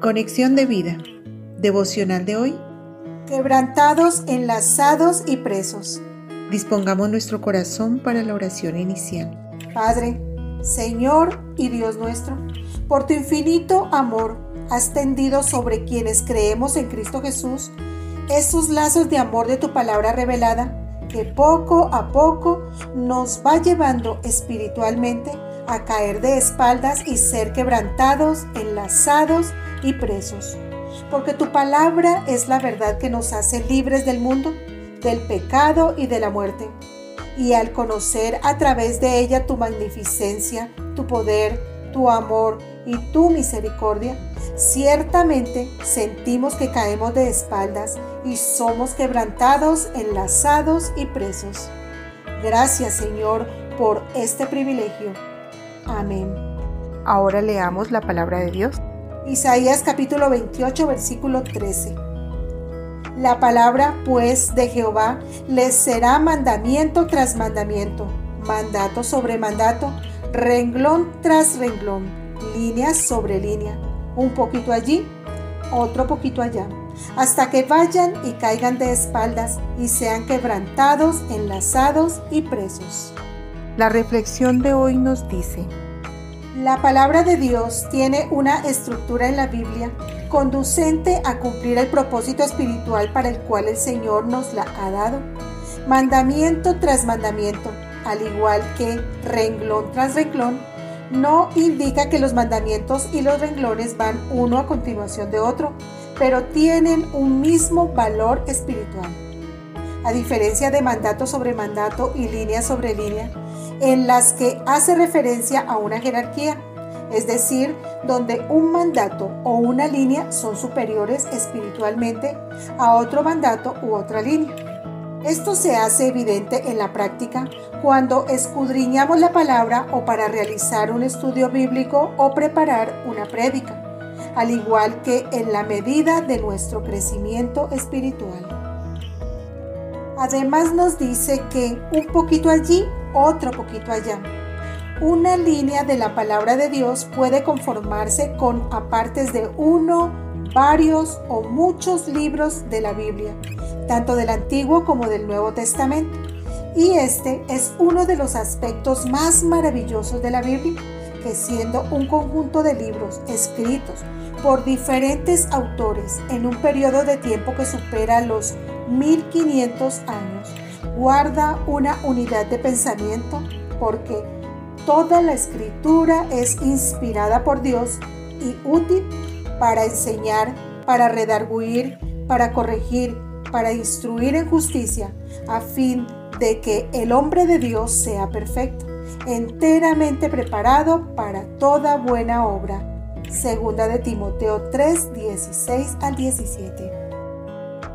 Conexión de vida. Devocional de hoy. Quebrantados, enlazados y presos. Dispongamos nuestro corazón para la oración inicial. Padre, Señor y Dios nuestro, por tu infinito amor has tendido sobre quienes creemos en Cristo Jesús esos lazos de amor de tu palabra revelada que poco a poco nos va llevando espiritualmente a caer de espaldas y ser quebrantados, enlazados y presos. Porque tu palabra es la verdad que nos hace libres del mundo, del pecado y de la muerte. Y al conocer a través de ella tu magnificencia, tu poder, tu amor y tu misericordia, ciertamente sentimos que caemos de espaldas y somos quebrantados, enlazados y presos. Gracias Señor por este privilegio. Amén. Ahora leamos la palabra de Dios. Isaías capítulo 28 versículo 13. La palabra pues de Jehová les será mandamiento tras mandamiento, mandato sobre mandato, renglón tras renglón, línea sobre línea, un poquito allí, otro poquito allá, hasta que vayan y caigan de espaldas y sean quebrantados, enlazados y presos. La reflexión de hoy nos dice, la palabra de Dios tiene una estructura en la Biblia conducente a cumplir el propósito espiritual para el cual el Señor nos la ha dado. Mandamiento tras mandamiento, al igual que renglón tras renglón, no indica que los mandamientos y los renglones van uno a continuación de otro, pero tienen un mismo valor espiritual. A diferencia de mandato sobre mandato y línea sobre línea, en las que hace referencia a una jerarquía, es decir, donde un mandato o una línea son superiores espiritualmente a otro mandato u otra línea. Esto se hace evidente en la práctica cuando escudriñamos la palabra o para realizar un estudio bíblico o preparar una prédica, al igual que en la medida de nuestro crecimiento espiritual. Además nos dice que un poquito allí otro poquito allá. Una línea de la palabra de Dios puede conformarse con apartes de uno, varios o muchos libros de la Biblia, tanto del Antiguo como del Nuevo Testamento. Y este es uno de los aspectos más maravillosos de la Biblia, que siendo un conjunto de libros escritos por diferentes autores en un periodo de tiempo que supera los 1500 años, guarda una unidad de pensamiento porque toda la escritura es inspirada por Dios y útil para enseñar, para redarguir, para corregir, para instruir en justicia, a fin de que el hombre de Dios sea perfecto, enteramente preparado para toda buena obra. Segunda de Timoteo 3, 16 al 17.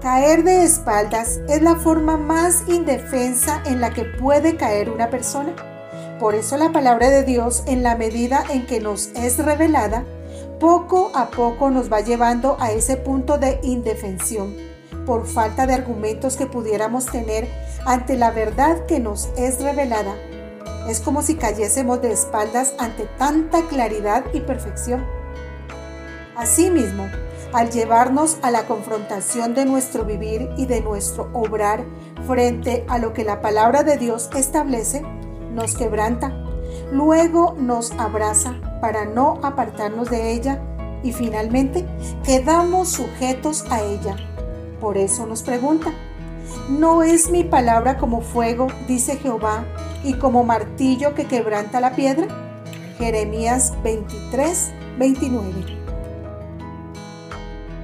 Caer de espaldas es la forma más indefensa en la que puede caer una persona. Por eso la palabra de Dios, en la medida en que nos es revelada, poco a poco nos va llevando a ese punto de indefensión, por falta de argumentos que pudiéramos tener ante la verdad que nos es revelada. Es como si cayésemos de espaldas ante tanta claridad y perfección. Asimismo, al llevarnos a la confrontación de nuestro vivir y de nuestro obrar frente a lo que la palabra de Dios establece, nos quebranta, luego nos abraza para no apartarnos de ella y finalmente quedamos sujetos a ella. Por eso nos pregunta, ¿no es mi palabra como fuego, dice Jehová, y como martillo que quebranta la piedra? Jeremías 23, 29.